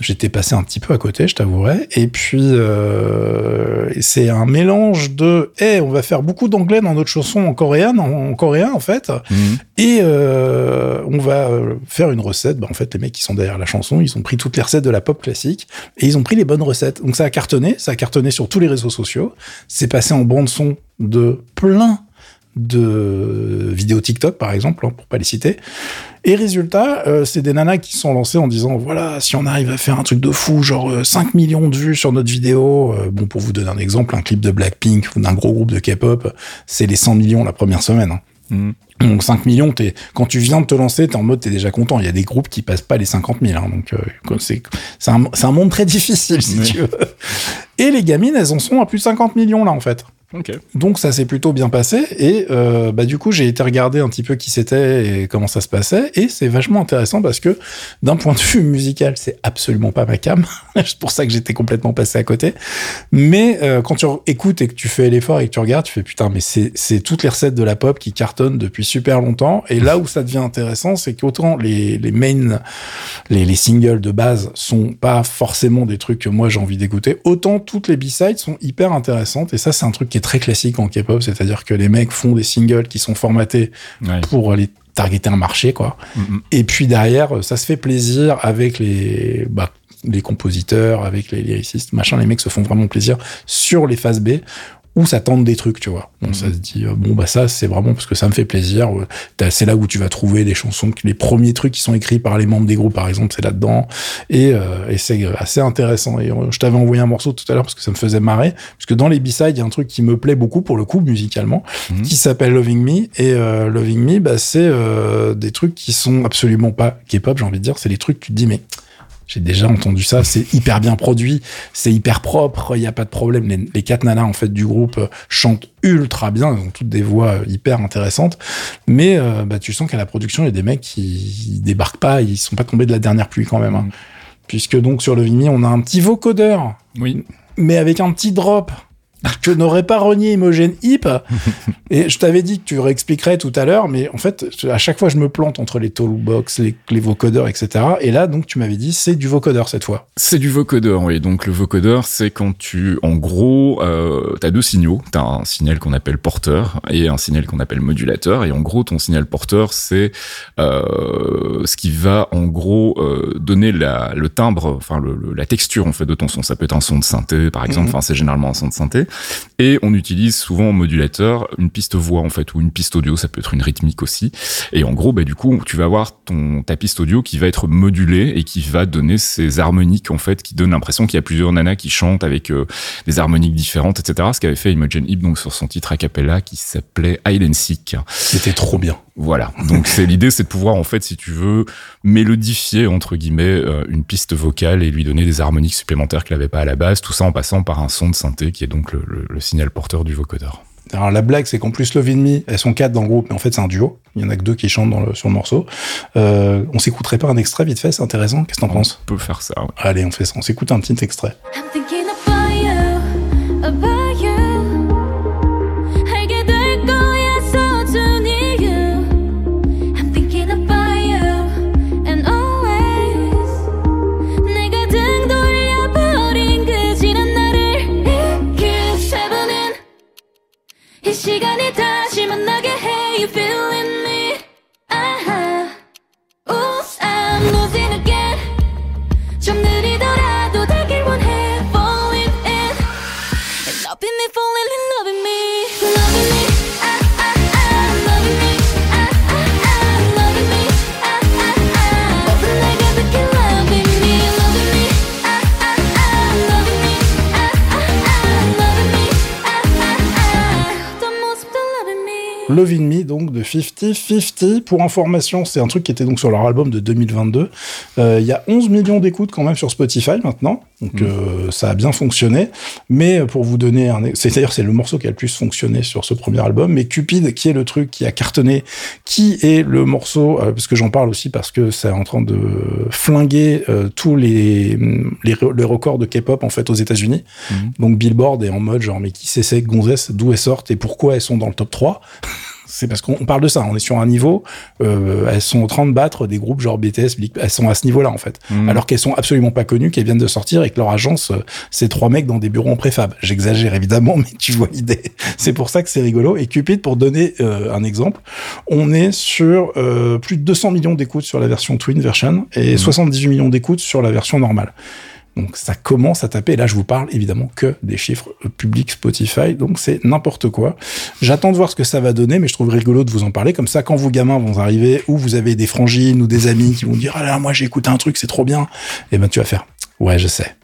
Speaker 2: J'étais passé un petit peu à côté, je t'avouerai. Et puis, euh, c'est un mélange de hey, on va faire beaucoup d'anglais dans notre chanson en coréen, en, coréen en fait. Mhm. Et euh, on va euh, faire une recette. Bah, en fait, les mecs qui sont derrière la chanson, ils ont pris toutes les recettes de la pop classique et ils ont pris les bonnes recettes. Donc ça a cartonné, ça a cartonné sur tous les réseaux sociaux. C'est passé en bande son de plein de vidéos TikTok, par exemple, hein, pour pas les citer. Et résultat, euh, c'est des nanas qui sont lancées en disant, voilà, si on arrive à faire un truc de fou, genre 5 euh, millions de vues sur notre vidéo, euh, bon, pour vous donner un exemple, un clip de Blackpink ou d'un gros groupe de K-pop, c'est les 100 millions la première semaine. Hein. Mm. Donc 5 millions, es, quand tu viens de te lancer, t'es en mode t'es déjà content. Il y a des groupes qui passent pas les 50 000. Hein, donc c'est un, un monde très difficile si tu veux. Et les gamines, elles en sont à plus de 50 millions là en fait. Donc ça s'est plutôt bien passé et euh, bah du coup j'ai été regarder un petit peu qui c'était et comment ça se passait et c'est vachement intéressant parce que d'un point de vue musical c'est absolument pas ma cam. C'est pour ça que j'étais complètement passé à côté. Mais euh, quand tu écoutes et que tu fais l'effort et que tu regardes tu fais putain mais c'est toutes les recettes de la pop qui cartonnent depuis super longtemps et là où ça devient intéressant c'est qu'autant les les main les les singles de base sont pas forcément des trucs que moi j'ai envie d'écouter autant toutes les b-sides sont hyper intéressantes et ça c'est un truc qui très classique en K-pop, c'est-à-dire que les mecs font des singles qui sont formatés pour les targeter un marché, quoi. Mm-hmm. Et puis derrière, ça se fait plaisir avec les, bah, les compositeurs, avec les lyricistes, machin. Les mecs se font vraiment plaisir sur les phases B où ça tente des trucs, tu vois. Bon, ça mhm. se dit, euh, bon, bah ça, c'est vraiment parce que ça me fait plaisir. C'est là où tu vas trouver des chansons, les premiers trucs qui sont écrits par les membres des groupes, par exemple, c'est là-dedans. Et, euh, et c'est assez intéressant. Et euh, je t'avais envoyé un morceau tout à l'heure parce que ça me faisait marrer. Parce que dans les B-sides, il y a un truc qui me plaît beaucoup, pour le coup, musicalement, mhm. qui s'appelle Loving Me. Et Loving Me, bah, c'est des trucs qui sont absolument pas K-pop, j'ai envie de dire. C'est des trucs, tu te dis, mais j'ai déjà entendu ça. C'est hyper bien produit, c'est hyper propre, il n'y a pas de problème. Les, quatre nanas en fait du groupe euh, chantent ultra bien, elles ont toutes des voix euh, hyper intéressantes. Mais euh, bah, tu sens qu'à la production, il y a des mecs qui débarquent pas, ils sont pas tombés de la dernière pluie quand même. Hein. Mm. Puisque donc sur le Vimy, on a un petit vocodeur.
Speaker 1: Oui.
Speaker 2: Mais avec un petit drop que n'aurait pas renié Imogen Hip. et je t'avais dit que tu réexpliquerais tout à l'heure, mais en fait, à chaque fois, je me plante entre les toolbox, les, les vocodeurs, etc. Et là, donc, tu m'avais dit, c'est du vocodeur cette fois.
Speaker 1: C'est du vocodeur, oui. Donc, le vocodeur, c'est quand tu, en gros, euh, t'as deux signaux. T'as un signal qu'on appelle porteur et un signal qu'on appelle modulateur. Et en gros, ton signal porteur, c'est euh, ce qui va, en gros, euh, donner la, le timbre, enfin, le, la texture, en fait, de ton son. Ça peut être un son de synthé, par exemple. Mhm. Enfin, c'est généralement un son de synthé. Et on utilise souvent en modulateur une piste voix en fait ou une piste audio, ça peut être une rythmique aussi. Et en gros, bah, du coup, tu vas avoir ton ta piste audio qui va être modulée et qui va donner ces harmoniques en fait, qui donnent l'impression qu'il y a plusieurs nanas qui chantent avec euh, des harmoniques différentes, etc. Ce qu'avait fait Imogen Heap donc sur son titre a cappella qui s'appelait Hide and Seek.
Speaker 2: C'était trop bien.
Speaker 1: Voilà. Donc c'est l'idée, c'est de pouvoir en fait, si tu veux, mélodifier entre guillemets euh, une piste vocale et lui donner des harmoniques supplémentaires qu'il n'avait pas à la base. Tout ça en passant par un son de synthé qui est donc le, le signal porteur du vocodeur.
Speaker 2: Alors la blague, c'est qu'en plus Love in Me, elles sont quatre dans le groupe, mais en fait c'est un duo. Il y en a que deux qui chantent dans le, sur le morceau. Euh, on s'écouterait pas un extrait vite fait, c'est intéressant. Qu'est-ce que t'en penses?
Speaker 1: On peut faire ça. Ouais.
Speaker 2: Allez, on fait ça. On s'écoute un petit extrait. 시 石が Love in Me, donc de 50-50. Pour information, c'est un truc qui était donc sur leur album de 2022. Euh, il y a 11 millions d'écoutes quand même sur Spotify maintenant, donc mm. euh, ça a bien fonctionné. Mais pour vous donner un, c'est d'ailleurs c'est le morceau qui a le plus fonctionné sur ce premier album. Mais Cupid, qui est le truc qui a cartonné, qui est le morceau, euh, parce que j'en parle aussi parce que c'est en train de flinguer tous les, les, records de K-pop en fait aux États-Unis. Mm. Donc Billboard est en mode genre mais qui c'est ces gonzesses, d'où elles sortent et pourquoi elles sont dans le top 3 c'est parce qu'on parle de ça. On est sur un niveau, euh, elles sont en train de battre des groupes genre BTS, elles sont à ce niveau-là en fait. Mm. Alors qu'elles sont absolument pas connues, qu'elles viennent de sortir et que leur agence, euh, c'est trois mecs dans des bureaux en préfab. J'exagère évidemment, mais tu vois l'idée. c'est pour ça que c'est rigolo. Et Cupid, pour donner euh, un exemple, on est sur plus de 200 millions d'écoutes sur la version Twin version et 78 mm. millions d'écoutes sur la version normale. Donc ça commence à taper. là, je vous parle évidemment que des chiffres publics Spotify, donc c'est n'importe quoi. J'attends de voir ce que ça va donner, mais je trouve rigolo de vous en parler. Comme ça, quand vos gamins vont arriver, ou vous avez des frangines ou des amis qui vont dire ah là, moi j'ai écouté un truc, c'est trop bien, et eh ben tu vas faire Ouais, je sais.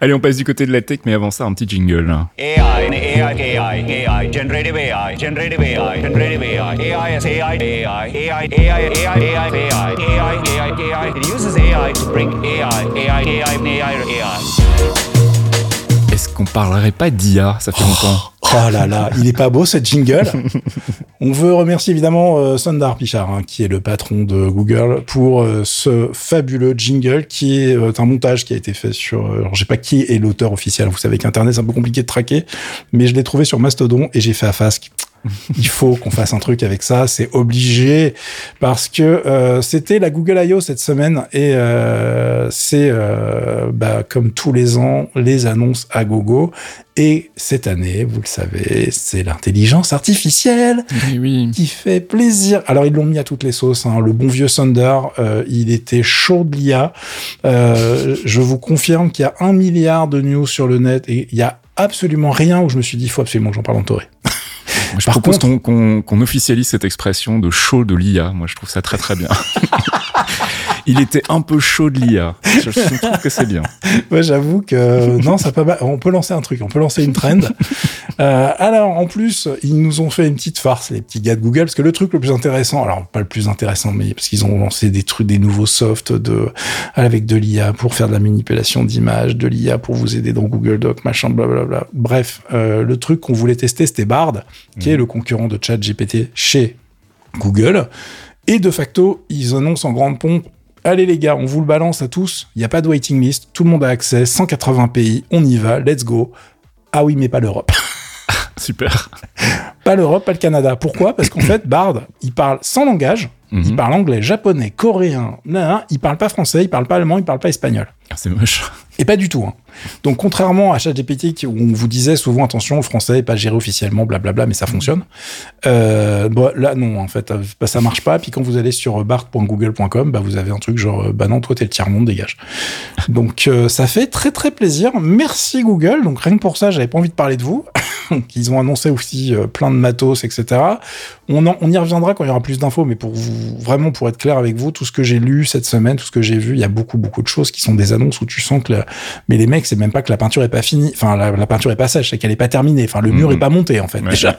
Speaker 1: Allez, on passe du côté de la tech, mais avant ça, un petit jingle. AI, AI, AI, AI, generative AI, generative AI, generative AI, AI is AI, AI, AI, AI, AI, AI, AI, AI, AI, AI. It uses AI to bring AI, AI, AI, AI, AI. Qu'on parlerait pas d'IA Ça fait longtemps.
Speaker 2: Oh là là, il est pas beau cette jingle. On veut remercier évidemment euh, Sundar Pichard, hein, qui est le patron de Google, pour euh, ce fabuleux jingle qui est euh, un montage qui a été fait sur. alors, je sais pas qui est l'auteur officiel. Vous savez qu'Internet c'est un peu compliqué de traquer, mais je l'ai trouvé sur Mastodon et j'ai fait à Fasque. Il faut qu'on fasse un truc avec ça, c'est obligé parce que euh, c'était la Google I.O. cette semaine et euh, c'est euh, bah, comme tous les ans les annonces à gogo et cette année, vous le savez, c'est l'intelligence artificielle qui fait plaisir. Alors ils l'ont mis à toutes les sauces. Hein. Le bon vieux Thunder, il était chaud de l'IA. je vous confirme qu'il y a un milliard de news sur le net et il y a absolument rien où je me suis dit il faut absolument que j'en parle en toré
Speaker 1: je propose qu'on officialise cette expression de chaud de l'IA. Moi, je trouve ça très très bien. il était un peu chaud de l'IA. Je, trouve que c'est bien.
Speaker 2: Ouais, j'avoue que non, ça peut. On peut lancer un truc. On peut lancer une trend. Euh, alors, en plus, ils nous ont fait une petite farce, les petits gars de Google, parce que le truc le plus intéressant, alors pas le plus intéressant, mais parce qu'ils ont lancé des trucs, des nouveaux softs de avec de l'IA pour faire de la manipulation d'images, de l'IA pour vous aider dans Google Doc, machin, blablabla. Bref, euh, le truc qu'on voulait tester, c'était Bard, qui est mmh. le concurrent de ChatGPT chez Google. Et de facto, ils annoncent en grande pompe Allez les gars, on vous le balance à tous. Il n'y a pas de waiting list. Tout le monde a accès. 180 pays. On y va. Let's go. Ah oui, mais pas l'Europe.
Speaker 1: Super.
Speaker 2: Pas l'Europe, pas le Canada. Pourquoi? Parce qu'en fait, Bard, il parle sans langage. Il mhm. parle anglais, japonais, coréen. Nan, il parle pas français, il parle pas allemand, il parle pas espagnol.
Speaker 1: Ah, c'est moche.
Speaker 2: Et pas du tout. Hein. Donc, contrairement à ChatGPT, où on vous disait souvent, attention, le français n'est pas géré officiellement, blablabla, mais ça fonctionne. Euh, là, non, en fait, bah, ça marche pas. Puis quand vous allez sur bart.google.com, bah, vous avez un truc genre, bah non, toi, t'es le tiers-monde, dégage. Donc, euh, ça fait très, très plaisir. Merci Google. Donc, rien que pour ça, j'avais pas envie de parler de vous. qu'ils ont annoncé aussi euh, plein de matos, etc. On, on y reviendra quand il y aura plus d'infos, mais pour vous, vraiment pour être clair avec vous, tout ce que j'ai lu cette semaine, tout ce que j'ai vu, il y a beaucoup beaucoup de choses qui sont des annonces où tu sens que, mais les mecs, c'est même pas que la peinture est pas finie, enfin la, peinture est pas sèche, c'est qu'elle est pas terminée, enfin le mur est mhm. pas monté en fait déjà.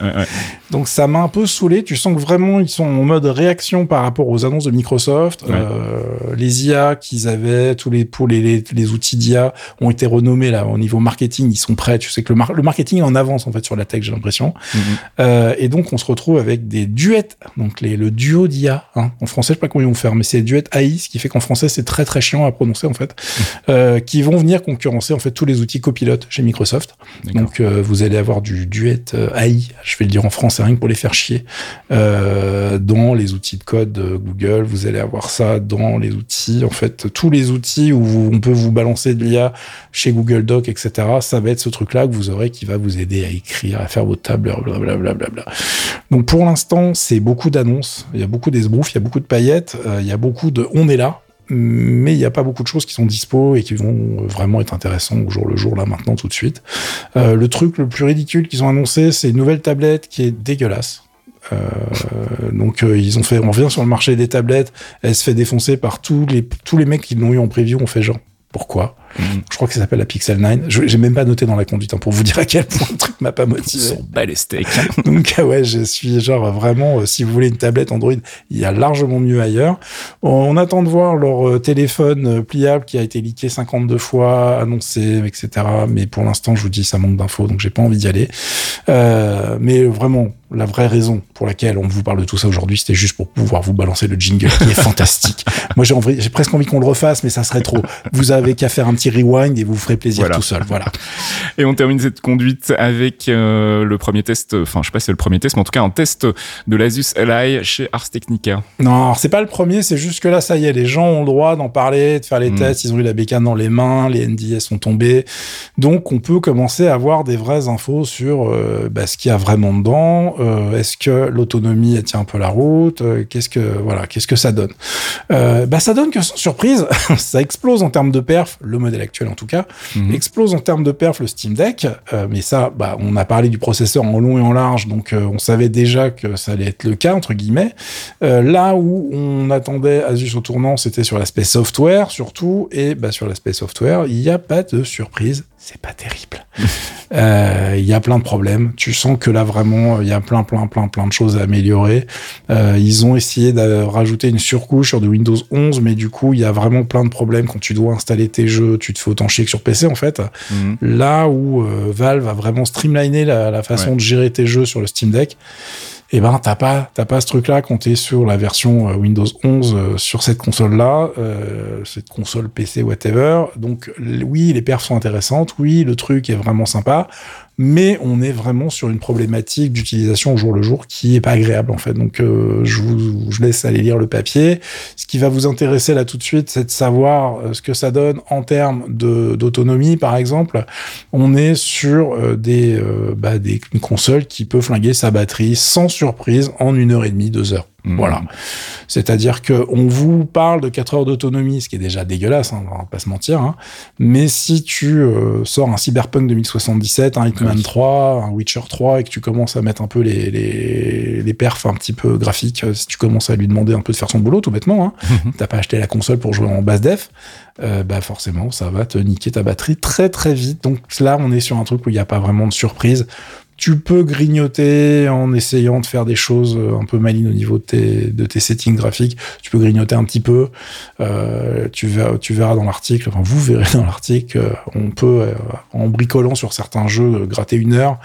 Speaker 2: Donc ça m'a un peu saoulé. Tu sens que vraiment ils sont en mode réaction par rapport aux annonces de Microsoft, euh, les IA qu'ils avaient, tous les pour les, les, outils d'IA ont été renommés là au niveau marketing, ils sont prêts. Tu sais que le, le marketing est en avance en fait sur la tech, j'ai l'impression. Mhm. Euh, et donc on se retrouve avec des duets, donc les, le duo d'IA. Hein. En français, je sais pas comment ils vont faire, mais c'est duet AI, ce qui fait qu'en français c'est très très chiant à prononcer en fait, mhm. euh, qui vont venir concurrencer en fait tous les outils copilotes chez Microsoft. Donc euh, vous allez avoir du duet AI, je vais le dire en français rien que pour les faire chier, dans les outils de code Google. Vous allez avoir ça dans les outils, en fait tous les outils où on peut vous balancer de l'IA chez Google Doc, etc. Ça va être ce truc-là que vous aurez qui va vous aider à à faire vos tableurs, blablabla. Bla Donc pour l'instant, c'est beaucoup d'annonces, il y a beaucoup d'esbroufs, il y a beaucoup de paillettes, euh, il y a beaucoup de on est là, mais il n'y a pas beaucoup de choses qui sont dispo et qui vont vraiment être intéressantes au jour le jour, là, maintenant, tout de suite. Euh, le truc le plus ridicule qu'ils ont annoncé, c'est une nouvelle tablette qui est dégueulasse. Euh, donc ils ont fait, on revient sur le marché des tablettes, elle se fait défoncer par tous les tous les mecs qui l'ont eu en preview, on fait genre pourquoi? Je crois que ça s'appelle la Pixel 9. Je J'ai même pas noté dans la conduite hein, pour vous dire à quel point le truc m'a pas motivé.
Speaker 1: Ils sont bas les steaks.
Speaker 2: Donc ah ouais, je suis genre vraiment, euh, si vous voulez une tablette Android, il y a largement mieux ailleurs. On attend de voir leur euh, téléphone euh, pliable qui a été leaké 52 fois, annoncé, etc. Mais pour l'instant, je vous dis, ça manque d'infos, donc j'ai pas envie d'y aller. Euh, mais vraiment, la vraie raison pour laquelle on vous parle de tout ça aujourd'hui, c'était juste pour pouvoir vous balancer le jingle qui est fantastique. Moi, j'ai presque envie qu'on le refasse, mais ça serait trop. Vous avez qu'à faire un petit rewind et vous, vous ferez plaisir tout seul. Voilà.
Speaker 1: Et on termine cette conduite avec euh, le premier test, enfin, je sais pas si c'est le premier test, mais en tout cas, un test de l'Asus Li chez Ars Technica.
Speaker 2: Non, c'est pas le premier, c'est juste que là, ça y est, les gens ont le droit d'en parler, de faire les hmm. tests, ils ont eu la bécane dans les mains, les NDS sont tombés. Donc, on peut commencer à avoir des vraies infos sur euh, bah, ce qu'il y a vraiment dedans euh, est-ce que l'autonomie tient un peu la route? Qu'est-ce que voilà, qu'est-ce que ça donne? Bah ça donne que sans surprise, ça explose en termes de perf, le modèle actuel en tout cas, mhm. explose en termes de perf le Steam Deck. mais ça, bah on a parlé du processeur en long et en large, donc on savait déjà que ça allait être le cas entre guillemets. là où on attendait Asus au tournant, c'était sur l'aspect software surtout, et bah sur l'aspect software, il n'y a pas de surprise c'est pas terrible. Euh, il y a plein de problèmes. Tu sens que là vraiment, il y a plein, plein, plein, plein de choses à améliorer. Euh, ils ont essayé de rajouter une surcouche sur du Windows 11, mais du coup, il y a vraiment plein de problèmes quand tu dois installer tes jeux. Tu te fais autant chier que sur PC en fait. Mhm. Là où euh, Valve a vraiment streamliné la, la façon de gérer tes jeux sur le Steam Deck eh ben t'as pas t'as pas ce truc là quand t'es sur la version euh, Windows 11 euh, sur cette console là euh, cette console PC whatever. Donc oui les perfs sont intéressantes. Oui le truc est vraiment sympa mais on est vraiment sur une problématique d'utilisation au jour le jour qui est pas agréable en fait. Donc euh, je vous laisse aller lire le papier. Ce qui va vous intéresser là tout de suite, c'est de savoir euh, ce que ça donne en termes de d'autonomie par exemple. On est sur euh, des bah, des une console qui peut flinguer sa batterie sans surprise en une heure et demie, deux heures. Mmh. Voilà. C'est-à-dire que on vous parle de 4 heures d'autonomie, ce qui est déjà dégueulaise, hein, on va pas se mentir. Hein. Mais si tu euh, sors un Cyberpunk 2077, un Hitman 3, un Witcher 3 et que tu commences à mettre un peu les, les, les perfs un petit peu graphiques, euh, si tu commences à lui demander un peu de faire son boulot, tout bêtement, hein, mmh. t'as pas acheté la console pour jouer en basse def, euh, bah forcément ça va te niquer ta batterie très très vite. Donc là on est sur un truc où il n'y a pas vraiment de surprise tu peux grignoter en essayant de faire des choses euh, un peu malines au niveau de tes, de tes settings graphiques. Tu peux grignoter un petit peu. Euh, tu, verras, tu verras dans l'article, enfin vous verrez dans l'article, euh, on peut, euh, en bricolant sur certains jeux, gratter une heure.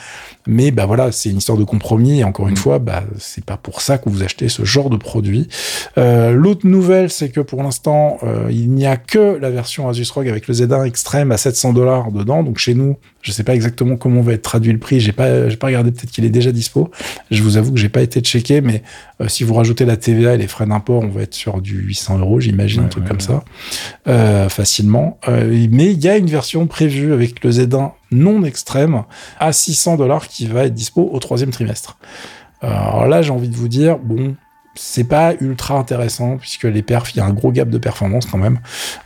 Speaker 2: Mais bah voilà, c'est une histoire de compromis. Et encore une mm. fois, bah c'est pas pour ça que vous achetez ce genre de produit. Euh, L'autre nouvelle, c'est que pour l'instant, il n'y a que la version Asus ROG avec le Z1 Extreme à 700 dollars dedans. Donc chez nous, je sais pas exactement comment va être traduit le prix. J'ai pas, j'ai pas regardé. Peut-être qu'il est déjà dispo. Je vous avoue que j'ai pas été checké, mais euh, si vous rajoutez la TVA et les frais d'import, on va être sur du 800 euros, j'imagine, un truc comme ça, euh, facilement. Euh, mais il y a une version prévue avec le Z1 non extrême à 600 dollars qui va être dispo au troisième trimestre. Alors là, j'ai envie de vous dire, bon, c'est pas ultra intéressant puisque les perfs, il y a un gros gap de performance quand même.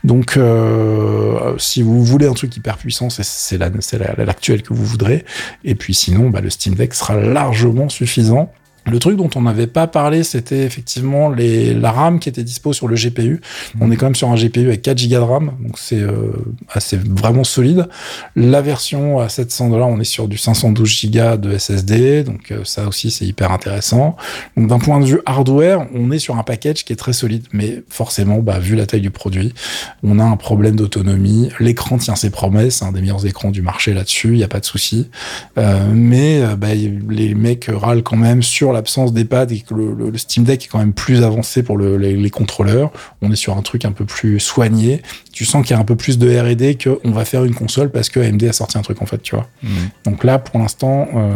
Speaker 2: Donc, euh, si vous voulez un truc hyper puissant, c'est l'actuel que vous voudrez. Et puis sinon, bah, le Steam Deck sera largement suffisant. Le truc dont on n'avait pas parlé, c'était effectivement les, la RAM qui était dispo sur le GPU. On est quand même sur un GPU avec 4 Go de RAM, donc c'est euh, assez vraiment solide. La version à 700 dollars, on est sur du 512 Go de SSD, donc euh, ça aussi c'est hyper intéressant. Donc d'un point de vue hardware, on est sur un package qui est très solide, mais forcément, bah, vu la taille du produit, on a un problème d'autonomie. L'écran tient ses promesses, un des meilleurs écrans du marché là-dessus, il n'y a pas de souci. Euh, mais bah, les mecs râlent quand même sur l'absence des pads et que le, Steam Deck est quand même plus avancé pour les, contrôleurs. On est sur un truc un peu plus soigné. Tu sens qu'il y a un peu plus de R&D qu'on va faire une console parce que AMD a sorti un truc en fait, tu vois. Mmh. Donc là, pour l'instant, euh,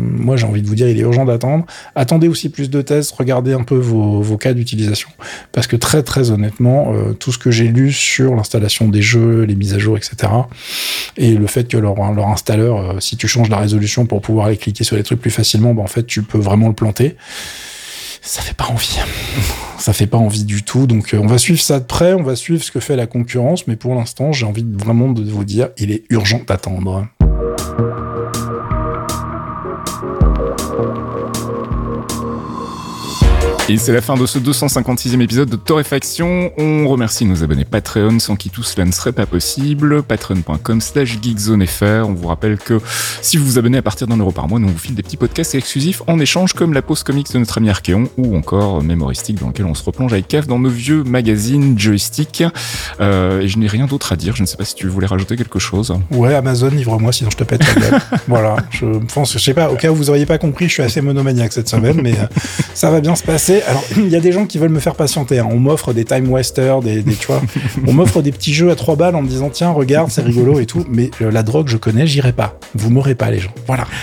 Speaker 2: moi j'ai envie de vous dire, il est urgent d'attendre. Attendez aussi plus de tests, regardez un peu vos, cas d'utilisation parce que très très honnêtement, euh, tout ce que j'ai lu sur l'installation des jeux, les mises à jour, etc. Et le fait que leur, leur installeur, euh, si tu changes la résolution pour pouvoir aller cliquer sur les trucs plus facilement, bah, en fait tu peux vraiment le Ça fait pas envie. ça fait pas envie du tout. Donc euh, on va suivre ça de près, on va suivre ce que fait la concurrence, mais pour l'instant, j'ai envie vraiment de vous dire, il est urgent d'attendre.
Speaker 1: Et c'est la fin de ce 256e épisode de Torréfaction. On remercie nos abonnés Patreon, sans qui tout cela ne serait pas possible. Patreon.com slash geekzonefr. On vous rappelle que si vous vous abonnez à partir d'un euro par mois, nous vous file des petits podcasts exclusifs en échange, comme la pause comics de notre ami Archeon, ou encore Mémoristique, dans lequel on se replonge avec Kev dans nos vieux magazines joystick. Euh, et je n'ai rien d'autre à dire. Je ne sais pas si tu voulais rajouter quelque chose.
Speaker 2: Ouais, Amazon, livre-moi, sinon je te pète la gueule. voilà. Je pense, je sais pas, au cas où vous auriez pas compris, je suis assez monomaniaque cette semaine, mais euh, ça va bien se passer alors il y a des gens qui veulent me faire patienter. Hein. On m'offre des time wasters, des, des tu vois, on m'offre des petits jeux à 3 balles en me disant tiens regarde c'est rigolo et tout. Mais euh, la drogue je connais, j'irai pas. Vous m'aurez pas les gens. Voilà.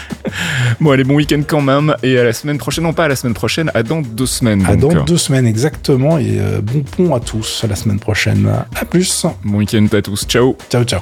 Speaker 1: Bon allez bon week-end quand même et à la semaine prochaine. Non pas à la semaine prochaine, à dans deux semaines.
Speaker 2: À dans deux semaines exactement et euh, bon pont à tous à la semaine prochaine. À plus.
Speaker 1: Bon week-end à tous. Ciao.
Speaker 2: Ciao ciao.